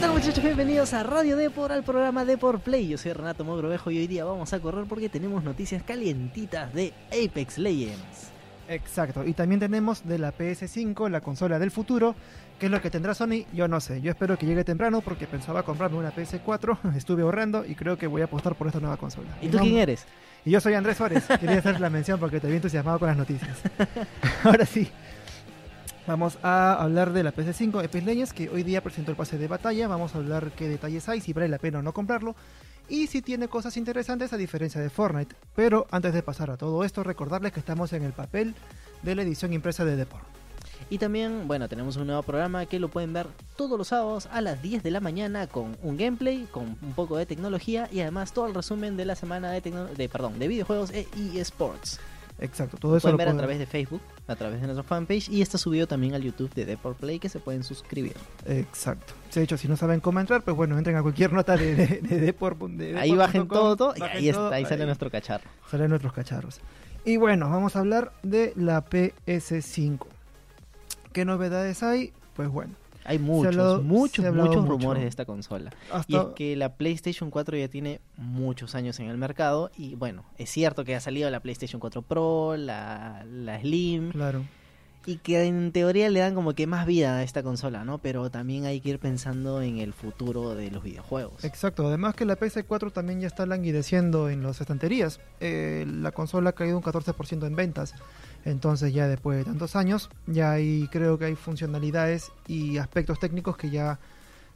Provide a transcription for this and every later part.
¿Qué tal muchachos? Bienvenidos a Radio Depor, al programa Depor Play. Yo soy Renato Mogrovejo y hoy día vamos a correr porque tenemos noticias calientitas de Apex Legends. Exacto, y también tenemos de la PS5, la consola del futuro, que es lo que tendrá Sony, yo no sé, yo espero que llegue temprano porque pensaba comprarme una PS4, estuve ahorrando y creo que voy a apostar por esta nueva consola. ¿Y tú quién eres? Y yo soy Andrés Suárez, quería hacer la mención porque te vi entusiasmado con las noticias. Ahora sí, vamos a hablar de la PS5 Apex Legends, que hoy día presentó el pase de batalla, vamos a hablar qué detalles hay, si vale la pena o no comprarlo, y si tiene cosas interesantes a diferencia de Fortnite. Pero antes de pasar a todo esto, recordarles que estamos en el papel de la edición impresa de Deport. Y también, bueno, tenemos un nuevo programa que lo pueden ver todos los sábados a las 10 de la mañana con un gameplay, con un poco de tecnología y además todo el resumen de la semana de, de, perdón, de videojuegos e eSports. Exacto, todo eso pueden ver a través de Facebook, a través de nuestra fanpage y está subido también al YouTube de Deport Play que se pueden suscribir. Exacto. De hecho, si no saben cómo entrar, pues bueno, entren a cualquier nota de, de, Deport, Ahí bajen todo, y ahí, está, ahí sale nuestro cacharro. Salen nuestros cacharros. Y bueno, vamos a hablar de la PS5. ¿Qué novedades hay? Pues bueno, hay muchos, muchos, muchos rumores de esta consola. Y es que la PlayStation 4 ya tiene muchos años en el mercado. Y bueno, es cierto que ha salido la PlayStation 4 Pro, la, la Slim. Claro. Y que en teoría le dan como que más vida a esta consola, ¿no? Pero también hay que ir pensando en el futuro de los videojuegos. Exacto, además que la PS4 también ya está languideciendo en las estanterías. Eh, la consola ha caído un 14% en ventas. Entonces ya después de tantos años, ya hay, creo que hay funcionalidades y aspectos técnicos que ya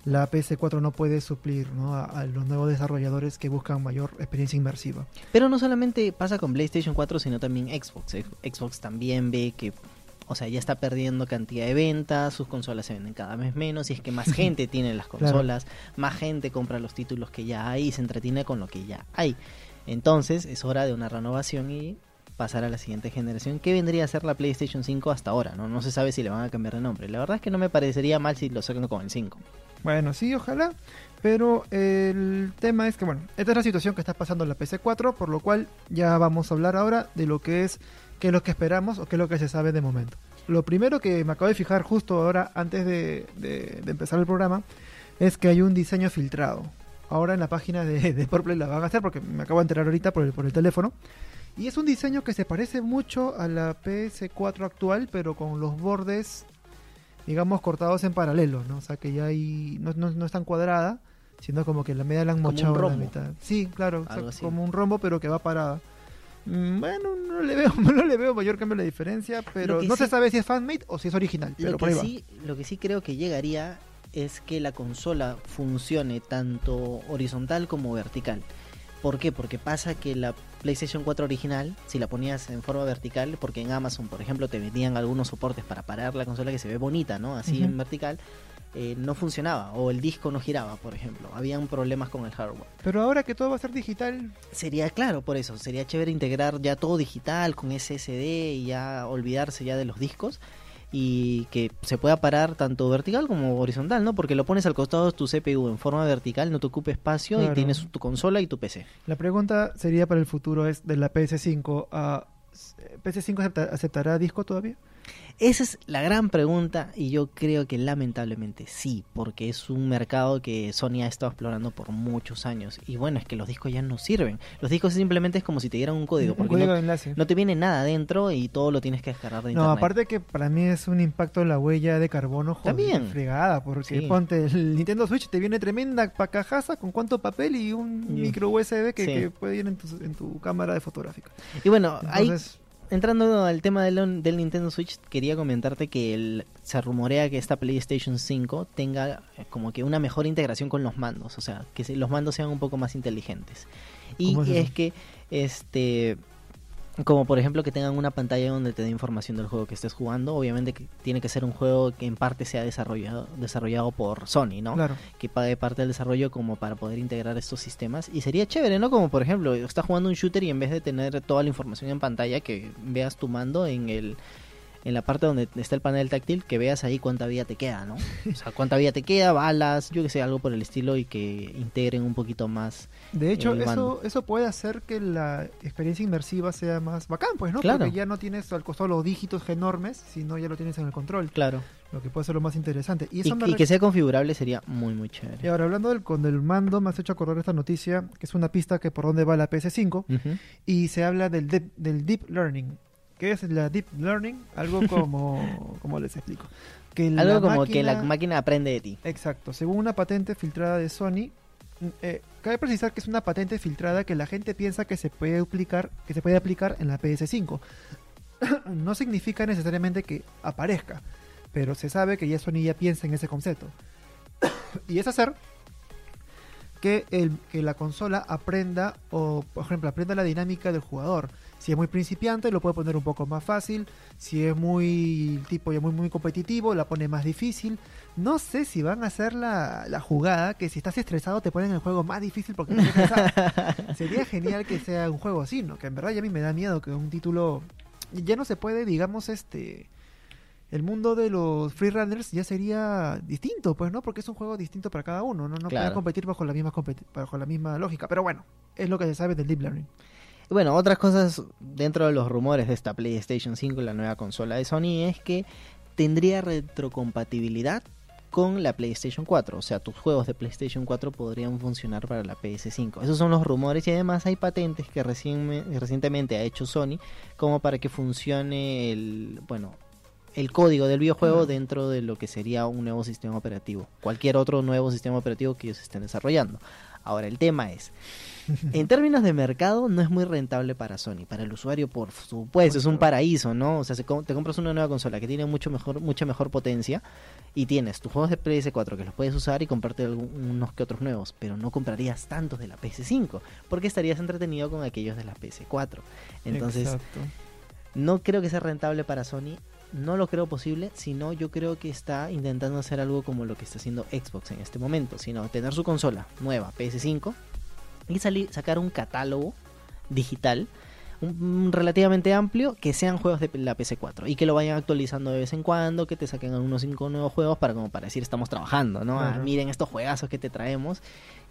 la PS4 no puede suplir A, los nuevos desarrolladores que buscan mayor experiencia inmersiva. Pero no solamente pasa con PlayStation 4, sino también Xbox. Xbox también ve que, o sea, ya está perdiendo cantidad de ventas, sus consolas se venden cada vez menos, y es que más gente tiene las consolas, más gente compra los títulos que ya hay y se entretiene con lo que ya hay. Entonces es hora de una renovación y pasar a la siguiente generación, que vendría a ser la PlayStation 5 hasta ahora, ¿no? No se sabe si le van a cambiar de nombre. La verdad es que no me parecería mal si lo sacan con el 5. Bueno, sí, ojalá. Pero el tema es que, bueno, esta es la situación que está pasando en la PC4, por lo cual ya vamos a hablar ahora de lo que es, qué es lo que esperamos o qué es lo que se sabe de momento. Lo primero que me acabo de fijar justo ahora, antes de, empezar el programa, es que hay un diseño filtrado. Ahora en la página de, de Play la van a hacer porque me acabo de enterar ahorita por el, por el teléfono. Y es un diseño que se parece mucho a la PS4 actual, pero con los bordes, digamos, cortados en paralelo, ¿no? O sea, que ya hay, no, no, es tan cuadrada, sino como que la media la han mochado a la mitad. Sí, claro, como un rombo, pero que va parada. Mm, bueno, no le veo, no le veo mayor cambio la diferencia, pero no se sabe si es fanmade o si es original. Pero lo, que sí, lo que sí creo que llegaría es que la consola funcione tanto horizontal como vertical. ¿Por qué? Porque pasa que la PlayStation 4 original, si la ponías en forma vertical, porque en Amazon, por ejemplo, te vendían algunos soportes para parar la consola que se ve bonita, ¿no? Así en vertical. Eh, no funcionaba o el disco no giraba, por ejemplo. Habían problemas con el hardware. Pero ahora que todo va a ser digital. Sería claro, por eso. Sería chévere integrar ya todo digital con SSD y ya olvidarse ya de los discos y que se pueda parar tanto vertical como horizontal, ¿no? Porque lo pones al costado de tu CPU en forma vertical, no te ocupe espacio y tienes tu consola y tu PC. La pregunta sería para el futuro es de la PS5 a ¿PS5 aceptará disco todavía? Esa es la gran pregunta y yo creo que lamentablemente sí, porque es un mercado que Sony ha estado explorando por muchos años. Y bueno, es que los discos ya no sirven. Los discos simplemente es como si te dieran un código. Porque código no, de enlace. no te viene nada dentro y todo lo tienes que descargar de internet. No, aparte que para mí es un impacto en la huella de carbono joder, También. fregada, porque ponte el Nintendo Switch te viene tremenda pacajaza con cuánto papel y un micro USB que, puede ir en tu, en tu cámara de fotográfica. Y bueno, Entonces, entrando al tema del, del, Nintendo Switch, quería comentarte que se rumorea que esta PlayStation 5 tenga eh, como que una mejor integración con los mandos, o sea, que los mandos sean un poco más inteligentes. Y es que este como por ejemplo que tengan una pantalla donde te dé información del juego que estés jugando. Obviamente que tiene que ser un juego que en parte sea desarrollado, desarrollado por Sony, ¿no? Claro. Que pague parte del desarrollo como para poder integrar estos sistemas. Y sería chévere, ¿no? Como por ejemplo, estás jugando un shooter y en vez de tener toda la información en pantalla, que veas tu mando en el en la parte donde está el panel táctil, que veas ahí cuánta vida te queda, ¿no? O sea, cuánta vida te queda, balas, yo que sé, algo por el estilo y que integren un poquito más. De hecho, el eso, eso puede hacer que la experiencia inmersiva sea más bacán, pues, ¿no? Claro. Porque ya no tienes al costado los dígitos enormes, sino ya lo tienes en el control, Claro. lo que puede ser lo más interesante. Y Y, eso me y re- que sea configurable sería muy, muy chévere. Y ahora hablando del, con del mando, me has hecho acordar esta noticia, que es una pista que por dónde va la PS5, Ujú. y se habla del deep, del deep learning. ¿Qué es la deep learning? Algo como, ¿cómo les explico? Que Algo como que la máquina- máquina aprende de ti. Exacto, según una patente filtrada de Sony, mm, eh, cabe precisar que es una patente filtrada que la gente piensa que se puede aplicar, que se puede aplicar en la PS5. no significa necesariamente que aparezca, pero se sabe que ya Sony ya piensa en ese concepto. y es hacer que, el, que la consola aprenda o, por ejemplo, aprenda la dinámica del jugador. Si es muy principiante, lo puede poner un poco más fácil. Si es muy tipo ya muy muy competitivo, la pone más difícil. No sé si van a hacer la, la jugada que si estás estresado te ponen el juego más difícil porque estás estresado. Sería genial que sea un juego así, ¿no? Que en verdad ya a mí me da miedo que un título ya no se puede, digamos, este el mundo de los freerunners ya sería distinto, pues, ¿no? Porque es un juego distinto para cada uno, ¿no? No Claro. pueden competir bajo la misma competi- bajo la misma lógica, pero bueno, es lo que se sabe del deep learning. Bueno, otras cosas dentro de los rumores de esta PlayStation 5, la nueva consola de Sony, es que tendría retrocompatibilidad con la PlayStation 4. O sea, tus juegos de PlayStation 4 podrían funcionar para la PS5. Esos son los rumores y además hay patentes que recién- recientemente ha hecho Sony como para que funcione el, bueno, el código del videojuego dentro de lo que sería un nuevo sistema operativo. Cualquier otro nuevo sistema operativo que ellos estén desarrollando. Ahora, el tema es, en términos de mercado, no es muy rentable para Sony. Para el usuario, por supuesto, es un paraíso, ¿no? O sea, se te compras una nueva consola que tiene mucho mejor, mucha mejor potencia y tienes tus juegos de PS4 que los puedes usar y comprarte unos que otros nuevos, pero no comprarías tantos de la PS5 porque estarías entretenido con aquellos de la PS4. Entonces, Exacto. no creo que sea rentable para Sony. No lo creo posible, sino yo creo que está intentando hacer algo como lo que está haciendo Xbox en este momento, sino tener su consola nueva, PS5, y salir, sacar un catálogo digital un- relativamente amplio que sean juegos de la PS4 y que lo vayan actualizando de vez en cuando, que te saquen unos 5 nuevos juegos para como para decir estamos trabajando, ¿no? Ah, miren estos juegazos que te traemos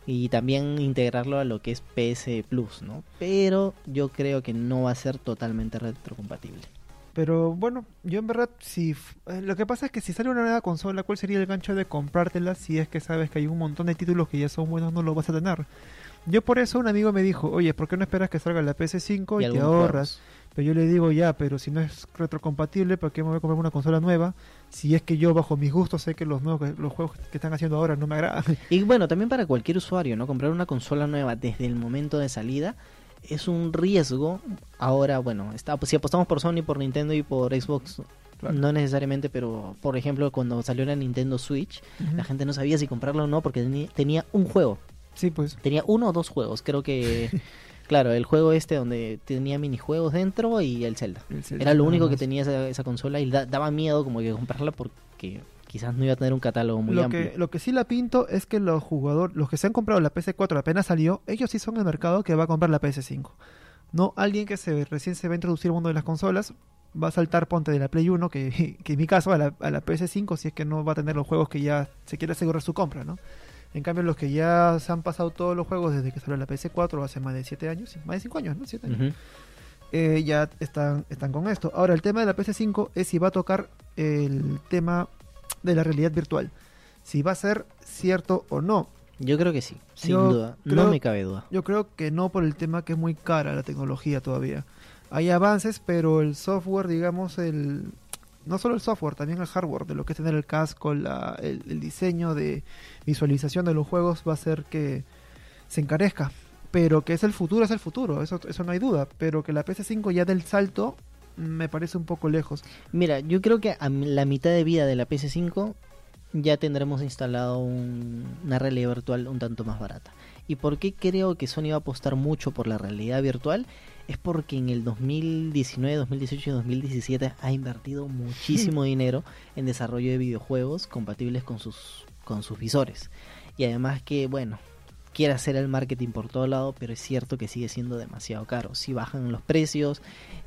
y también integrarlo a lo que es PS Plus, ¿no? Pero yo creo que no va a ser totalmente retrocompatible. Pero bueno, yo en verdad, si eh, lo que pasa es que si sale una nueva consola, ¿cuál sería el gancho de comprártela si es que sabes que hay un montón de títulos que ya son buenos, no los vas a tener? Yo por eso un amigo me dijo, oye, ¿por qué no esperas que salga la PS5 y, te algunos ahorras? Pero yo le digo, ya, pero si no es retrocompatible, ¿por qué me voy a comprar una consola nueva? Si es que yo bajo mis gustos sé que los nuevos que- los juegos que están haciendo ahora no me agradan. Y bueno, también para cualquier usuario, ¿no? Comprar una consola nueva desde el momento de salida es un riesgo. Ahora, bueno, está, pues, si apostamos por Sony, por Nintendo y por Xbox, Claro. no necesariamente, pero por ejemplo, cuando salió la Nintendo Switch, la gente no sabía si comprarla o no porque tenía un juego. Sí, pues. Tenía uno o dos juegos, creo que... Claro, el juego este donde tenía minijuegos dentro y el Zelda. el Zelda Era lo único que tenía esa, esa consola y da- daba miedo como que comprarla porque quizás no iba a tener un catálogo muy lo amplio. que, lo que sí la pinto es que los jugadores, los que se han comprado la PS4 apenas salió, ellos sí son el mercado que va a comprar la PS5. No alguien que se recién se va a introducir al mundo de las consolas, va a saltar ponte de la Play 1, que, que en mi caso a la, a la PS5, si es que no va a tener los juegos que ya se quiere asegurar su compra, ¿no? En cambio, los que ya se han pasado todos los juegos desde que salió la PS4 hace más de 7 años, más de 5 años, ¿no? 7 años. Eh, ya están, están con esto. Ahora, el tema de la PS5 es si va a tocar el tema de la realidad virtual. Si va a ser cierto o no. Yo creo que sí, sin Yo duda. No me cabe duda. Yo creo que no por el tema que es muy cara la tecnología todavía. Hay avances, pero el software, digamos, el no solo el software, también el hardware, de lo que es tener el casco, la- el, el diseño de visualización de los juegos va a hacer que se encarezca. Pero que es el futuro, es el futuro, eso, eso no hay duda. Pero que la PS5 ya del salto me parece un poco lejos. Mira, yo creo que a la mitad de vida de la PS5 ya tendremos instalado un- una realidad virtual un tanto más barata. ¿Y por qué creo que Sony va a apostar mucho por la realidad virtual? Es porque en el 2019, 2018 y 2017 ha invertido muchísimo dinero en desarrollo de videojuegos compatibles con sus, con sus visores. Y además que, bueno, quiere hacer el marketing por todo lado, pero es cierto que sigue siendo demasiado caro. Si bajan los precios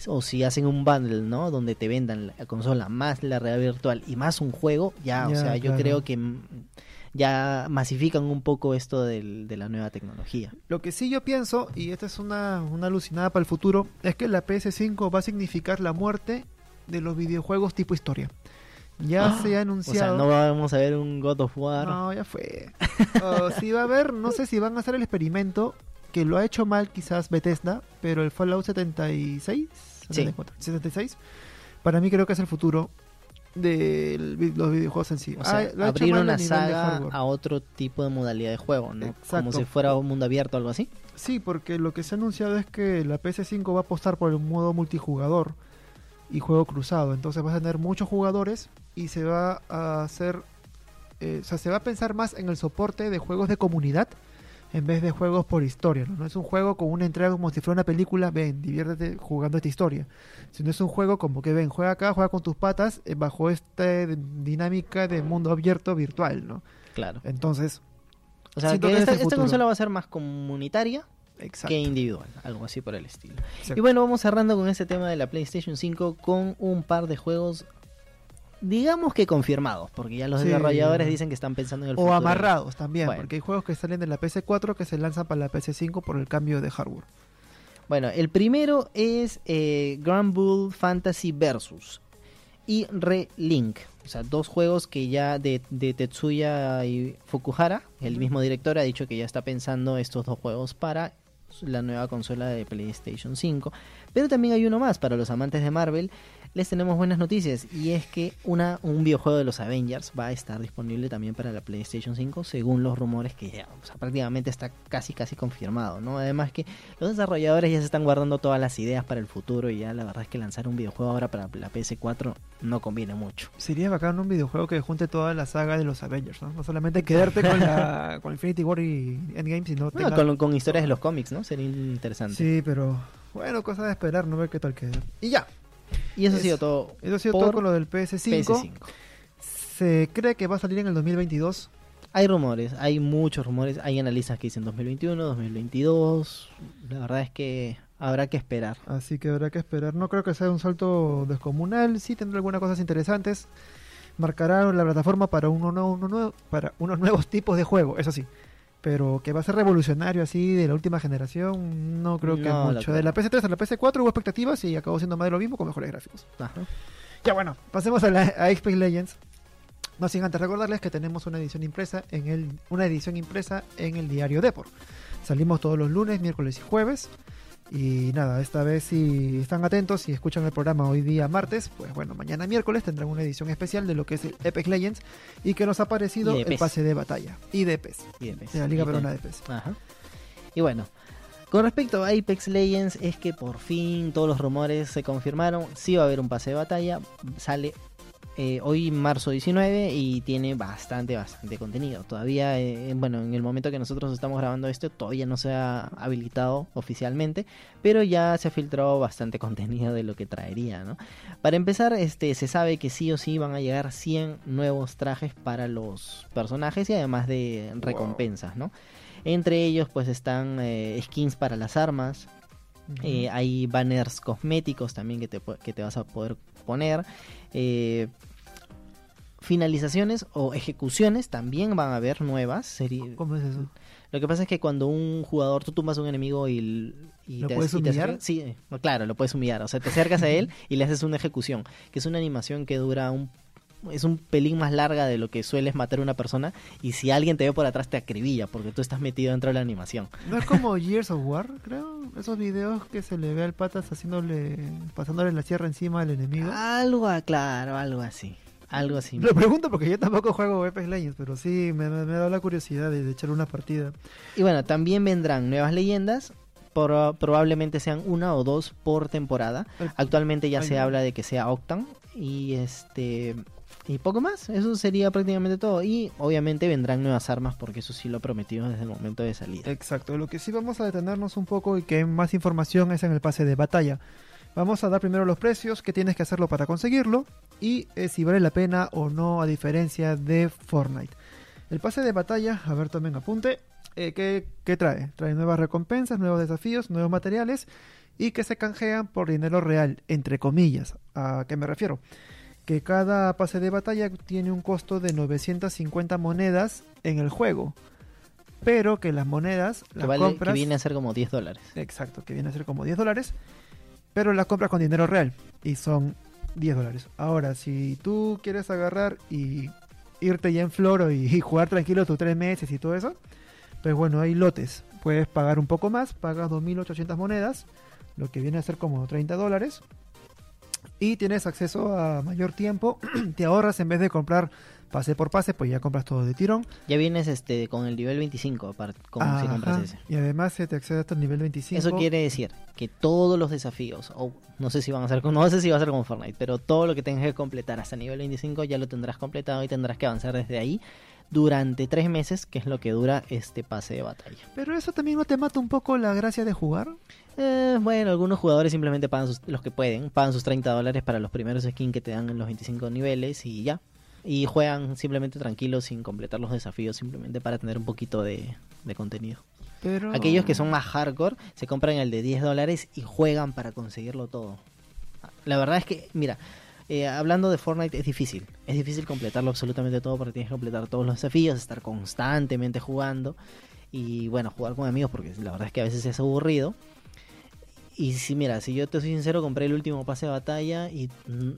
o si hacen un bundle, ¿no? Donde te vendan la consola más la realidad virtual y más un juego, ya, o sea, yo creo que ya masifican un poco esto del- de la nueva tecnología. Lo que sí yo pienso, y esta es una, una alucinada para el futuro, es que la PS5 va a significar la muerte de los videojuegos tipo historia. Ya Ah, se ha O sea, anunciado. no vamos a ver un God of War. No, ya fue. O si va a haber, no sé si van a hacer el experimento, que lo ha hecho mal quizás Bethesda, pero el Fallout 76, 74, 76, para mí creo que es el futuro de los videojuegos en sí. O sea, Ah, abrir una saga a otro tipo de modalidad de juego, ¿no? Como Exacto. si fuera un mundo abierto o algo así. Sí, porque lo que se ha anunciado es que la PS5 va a apostar por el modo multijugador y juego cruzado. Entonces vas a tener muchos jugadores y se va a hacer, eh, o sea, se va a pensar más en el soporte de juegos de comunidad en vez de juegos por historia. ¿no? No es un juego con una entrega como si fuera una película, ven, diviértete jugando esta historia. Sino es un juego como que ven, juega acá, juega con tus patas eh, bajo esta dinámica de mundo abierto virtual, ¿no? Claro. Entonces, O sea, que que es esta, consola va a ser más comunitaria exacto. que individual, algo así por el estilo. exacto. Y bueno, vamos cerrando con este tema de la PlayStation 5 con un par de juegos, digamos que confirmados, porque ya los Sí. desarrolladores dicen que están pensando en el O futuro. amarrados también, Bueno. porque hay juegos que salen de la PC4 que se lanzan para la PC5 por el cambio de hardware. Bueno, el primero es eh, Grand Bull Fantasy Versus y Relink. O sea, dos juegos que ya de, de Tetsuya y Fukuhara, el mismo director, ha dicho que ya está pensando estos dos juegos para la nueva consola de PlayStation 5. Pero también hay uno más para los amantes de Marvel. Les tenemos buenas noticias y es que una, un videojuego de los Avengers va a estar disponible también para la PlayStation 5 según los rumores que ya, o sea, prácticamente está casi casi confirmado, ¿no? Además que los desarrolladores ya se están guardando todas las ideas para el futuro y ya la verdad es que lanzar un videojuego ahora para la PS4 no conviene mucho. Sería bacán un videojuego que junte toda la saga de los Avengers, ¿no? No solamente quedarte con, la, con Infinity War y Endgame, sino tenga- con, con historias de los cómics, ¿no? Sería interesante. Sí, pero bueno, cosa de esperar, no ver qué tal queda. Y ya, Y eso ha sido todo. eso ha sido todo con lo del PS5. PS5. Se cree que va a salir en el 2022. Hay rumores, hay muchos rumores, hay analistas que dicen 2021, 2022. La verdad es que habrá que esperar. Así que habrá que esperar. No creo que sea un salto descomunal. Sí tendrá algunas cosas interesantes. Marcará la plataforma para, uno nuevo, uno nuevo- para unos nuevos tipos de juego, eso sí. Pero que va a ser revolucionario así de la última generación, no creo que mucho. la De la PS3 a la PS4 hubo expectativas y acabó siendo más de lo mismo con mejores gráficos. Ajá. Ya bueno, pasemos a, la, a Apex Legends. No sin antes recordarles que tenemos una edición impresa en el una edición impresa en el diario Depor. Salimos todos los lunes, miércoles y jueves. Y nada, esta vez si están atentos y escuchan el programa hoy día martes, pues bueno, mañana miércoles tendrán una edición especial de lo que es el Apex Legends y que nos ha parecido el PES. pase de batalla y de PES, Y de PES. de la Liga Peruana de- de PES. Ajá. Y bueno, con respecto a Apex Legends, es que por fin todos los rumores se confirmaron. Sí va a haber un pase de batalla. Sale eh, hoy, marzo 19, y tiene bastante, bastante contenido. Todavía, eh, bueno, en el momento que nosotros estamos grabando esto, todavía no se ha habilitado oficialmente, pero ya se ha filtrado bastante contenido de lo que traería, ¿no? Para empezar, este, se sabe que sí o sí van a llegar 100 nuevos trajes para los personajes y además de recompensas, ¿no? Entre ellos pues están eh, skins para las armas, eh, hay banners cosméticos también que te, que te vas a poder poner. Eh, finalizaciones o ejecuciones también van a haber nuevas. Seri- ¿Cómo es eso? Lo que pasa es que cuando un jugador, tú tumbas a un enemigo y, ¿Lo te, puedes y humillar? sí, eh, claro, lo puedes humillar. O sea, te acercas a él y le haces una ejecución, que es una animación que dura un es un pelín más larga de lo que sueles matar a una persona y si alguien te ve por atrás te acribilla porque tú estás metido dentro de la animación. ¿No es como Years of War, creo? Esos videos que se le ve al patas haciéndole, pasándole la sierra encima al enemigo. Algo, ah, claro, algo así. Algo así. Lo pregunto porque yo tampoco juego Apex Legends, pero sí me, me, me ha dado la curiosidad de, de echar una partida. Y bueno, también vendrán nuevas leyendas. Por, probablemente sean una o dos por temporada. Actualmente ya Ay, se no. habla de que sea Octan. Y este. Y poco más. Eso sería prácticamente todo. Y obviamente vendrán nuevas armas porque eso sí lo prometido desde el momento de salida. Exacto, lo que sí vamos a detenernos un poco y que más información es en el pase de batalla. Vamos a dar primero los precios, que tienes que hacerlo para conseguirlo y eh, si vale la pena o no a diferencia de Fortnite. El pase de batalla, a ver tomen apunte, eh, ¿qué, ¿qué trae? Trae nuevas recompensas, nuevos desafíos, nuevos materiales y que se canjean por dinero real, entre comillas. ¿A qué me refiero? Que cada pase de batalla tiene un costo de 950 monedas en el juego. Pero que las monedas Que, las vale, compras. que viene a ser como 10 dólares. Exacto, que viene a ser como 10 dólares. Pero las compras con dinero real. Y son 10 dólares. Ahora, si tú quieres agarrar y irte ya en floro y, y jugar tranquilo tus 3 meses y todo eso, pues bueno, hay lotes. Puedes pagar un poco más, pagas 2.800 monedas, lo que viene a ser como 30 dólares. Y tienes acceso a mayor tiempo. Te ahorras en vez de comprar pase por pase, pues ya compras todo de tirón. Ya vienes este con el nivel 25 apar- con, si compras ese. Y además se te accede hasta el nivel 25. Eso quiere decir que todos los desafíos, o no sé si van a ser con- no sé si va a ser como Fortnite, pero todo lo que tengas que completar hasta nivel 25 ya lo tendrás completado y tendrás que avanzar desde ahí durante tres meses, que es lo que dura este pase de batalla. Pero eso también no te mata un poco la gracia de jugar. Eh, bueno, algunos jugadores simplemente pagan sus- los que pueden, pagan sus 30 dólares para los primeros skins que te dan en los 25 niveles y ya. Y juegan simplemente tranquilos sin completar los desafíos, simplemente para tener un poquito de, de contenido. Pero Aquellos que son más hardcore se compran el de 10 dólares y juegan para conseguirlo todo. La verdad es que, mira, eh, hablando de Fortnite es difícil. Es difícil completarlo absolutamente todo porque tienes que completar todos los desafíos, estar constantemente jugando y bueno, jugar con amigos porque la verdad es que a veces es aburrido. Y si, mira, si yo te soy sincero, compré el último pase de batalla y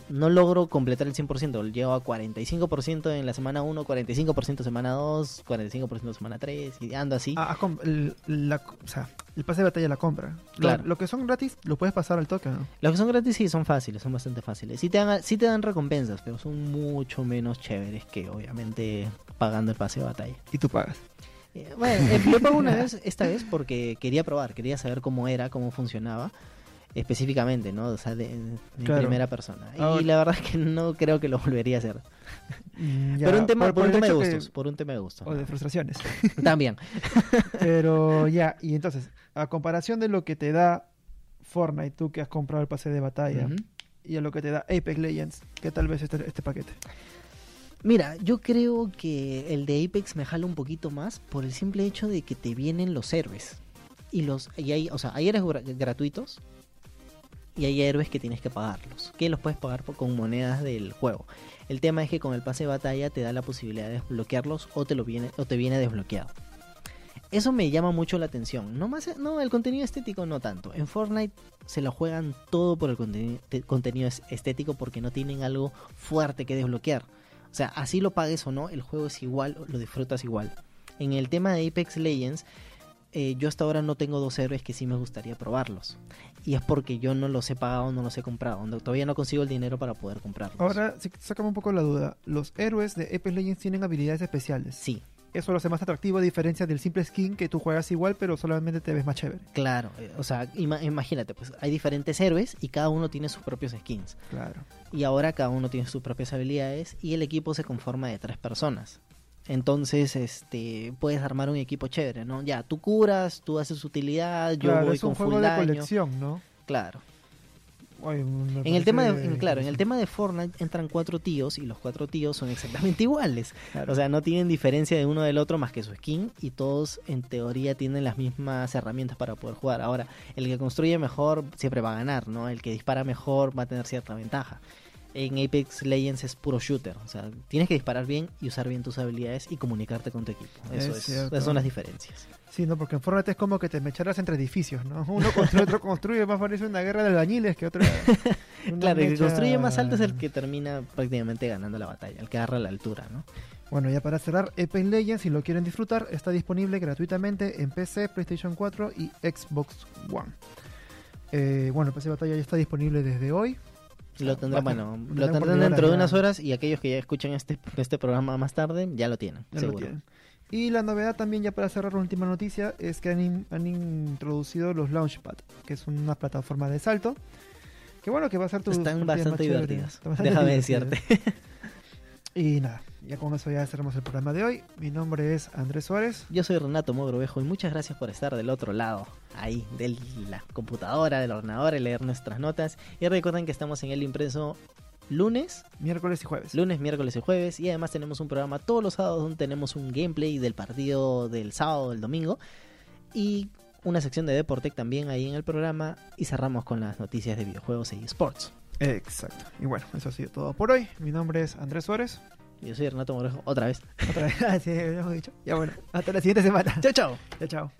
no logro completar el 100%. Llevo a 45% en la semana 1, 45% semana 2, 45% semana 3 y ando así. Ah, ah, el, la- o sea, el pase de batalla la compra. Lo- Claro. Lo, que son gratis lo puedes pasar al toque, ¿no? Los que son gratis sí son fáciles, son bastante fáciles. Sí te, dan, sí te dan recompensas, pero son mucho menos chéveres que obviamente pagando el pase de batalla. Y tú pagas. Eh, bueno, eh, lo pago una vez, esta vez porque quería probar, quería saber cómo era, cómo funcionaba específicamente, ¿no? O sea, de, Claro. primera persona. Y Ahora- la verdad es que no creo que lo volvería a hacer. Ya, pero un tema, por- por, por un tema de que- gustos, por un tema de gustos. O de frustraciones. También. Pero ya, y entonces, a comparación de lo que te da Fortnite, tú que has comprado el pase de batalla, y a lo que te da Apex Legends, ¿qué tal vez este, este paquete? Mira, yo creo que el de Apex me jala un poquito más por el simple hecho de que te vienen los héroes. Y los y hay, o sea, hay héroes gra- gratuitos y hay héroes que tienes que pagarlos, que los puedes pagar con monedas del juego. El tema es que con el pase de batalla te da la posibilidad de desbloquearlos o te lo viene o te viene desbloqueado. Eso me llama mucho la atención. No más, no, el contenido estético no tanto. En Fortnite se lo juegan todo por el conteni- te- contenido es- estético porque no tienen algo fuerte que desbloquear. O sea, así lo pagues o no, el juego es igual, lo disfrutas igual. En el tema de Apex Legends, eh, yo hasta ahora no tengo dos héroes que sí me gustaría probarlos. Y es porque yo no los he pagado, no los he comprado. No- todavía no consigo el dinero para poder comprarlos. Ahora, sí, sácame un poco la duda. Los héroes de Apex Legends tienen habilidades especiales. Sí, Eso lo hace más atractivo a diferencia del simple skin que tú juegas igual, pero solamente te ves más chévere. claro. eh, O sea, ima- imagínate, pues hay diferentes héroes y cada uno tiene sus propios skins. Claro. Y ahora cada uno tiene sus propias habilidades y el equipo se conforma de tres personas. Entonces, este, puedes armar un equipo chévere, ¿no? Ya, tú curas, tú haces utilidad, yo claro, voy es un con juego full de daño. colección, ¿no? Claro. Ay, En el tema de, en- claro, en el tema de Fortnite entran cuatro tíos y los cuatro tíos son exactamente iguales. Claro. O sea, no tienen diferencia de uno del otro más que su skin y todos en teoría tienen las mismas herramientas para poder jugar. Ahora, el que construye mejor siempre va a ganar, ¿no? El que dispara mejor va a tener cierta ventaja. En Apex Legends es puro shooter, o sea, tienes que disparar bien y usar bien tus habilidades y comunicarte con tu equipo. Eso Es esas son las diferencias. Sí, no, porque en Fortnite es como que te mecharas entre edificios, ¿no? Uno construye, otro construye, más parece una guerra de albañiles que otra. Claro, el que construye más alto es el que termina prácticamente ganando la batalla, el que agarra la altura, ¿no? Bueno, ya para cerrar, Apex Legends, si lo quieren disfrutar, está disponible gratuitamente en PC, PlayStation 4 y Xbox One. Eh, bueno, PC Batalla ya está disponible desde hoy. Lo tendrán, bueno, lo tendrán dentro de unas horas y aquellos que ya escuchan este, este programa más tarde ya lo tienen, Ya lo seguro. tienen. Y la novedad también, ya para cerrar la última noticia, es que han, in- han introducido los Launchpad, que es una plataforma de salto. Que bueno, que va a ser tu. Están bastante divertidas. Bastante Déjame divertidas. decirte. Y nada, ya con eso ya cerramos el programa de hoy. Mi nombre es Andrés Suárez. Yo soy Renato Mogrovejo y muchas gracias por estar del otro lado, ahí, de la computadora, del ordenador, y leer nuestras notas. Y recuerden que estamos en el impreso lunes, Miércoles y jueves. lunes, miércoles y jueves. Y además tenemos un programa todos los sábados donde tenemos un gameplay del partido del sábado, del domingo. Y una sección de Deportec también ahí en el programa. Y cerramos con las noticias de videojuegos y esports. Exacto. Y bueno, eso ha sido todo por hoy. Mi nombre es Andrés Suárez. Yo soy Renato Morejo, otra vez. Otra vez, ah, sí, habíamos dicho. Ya bueno, hasta la siguiente semana. Chao, chao. Chao, chao.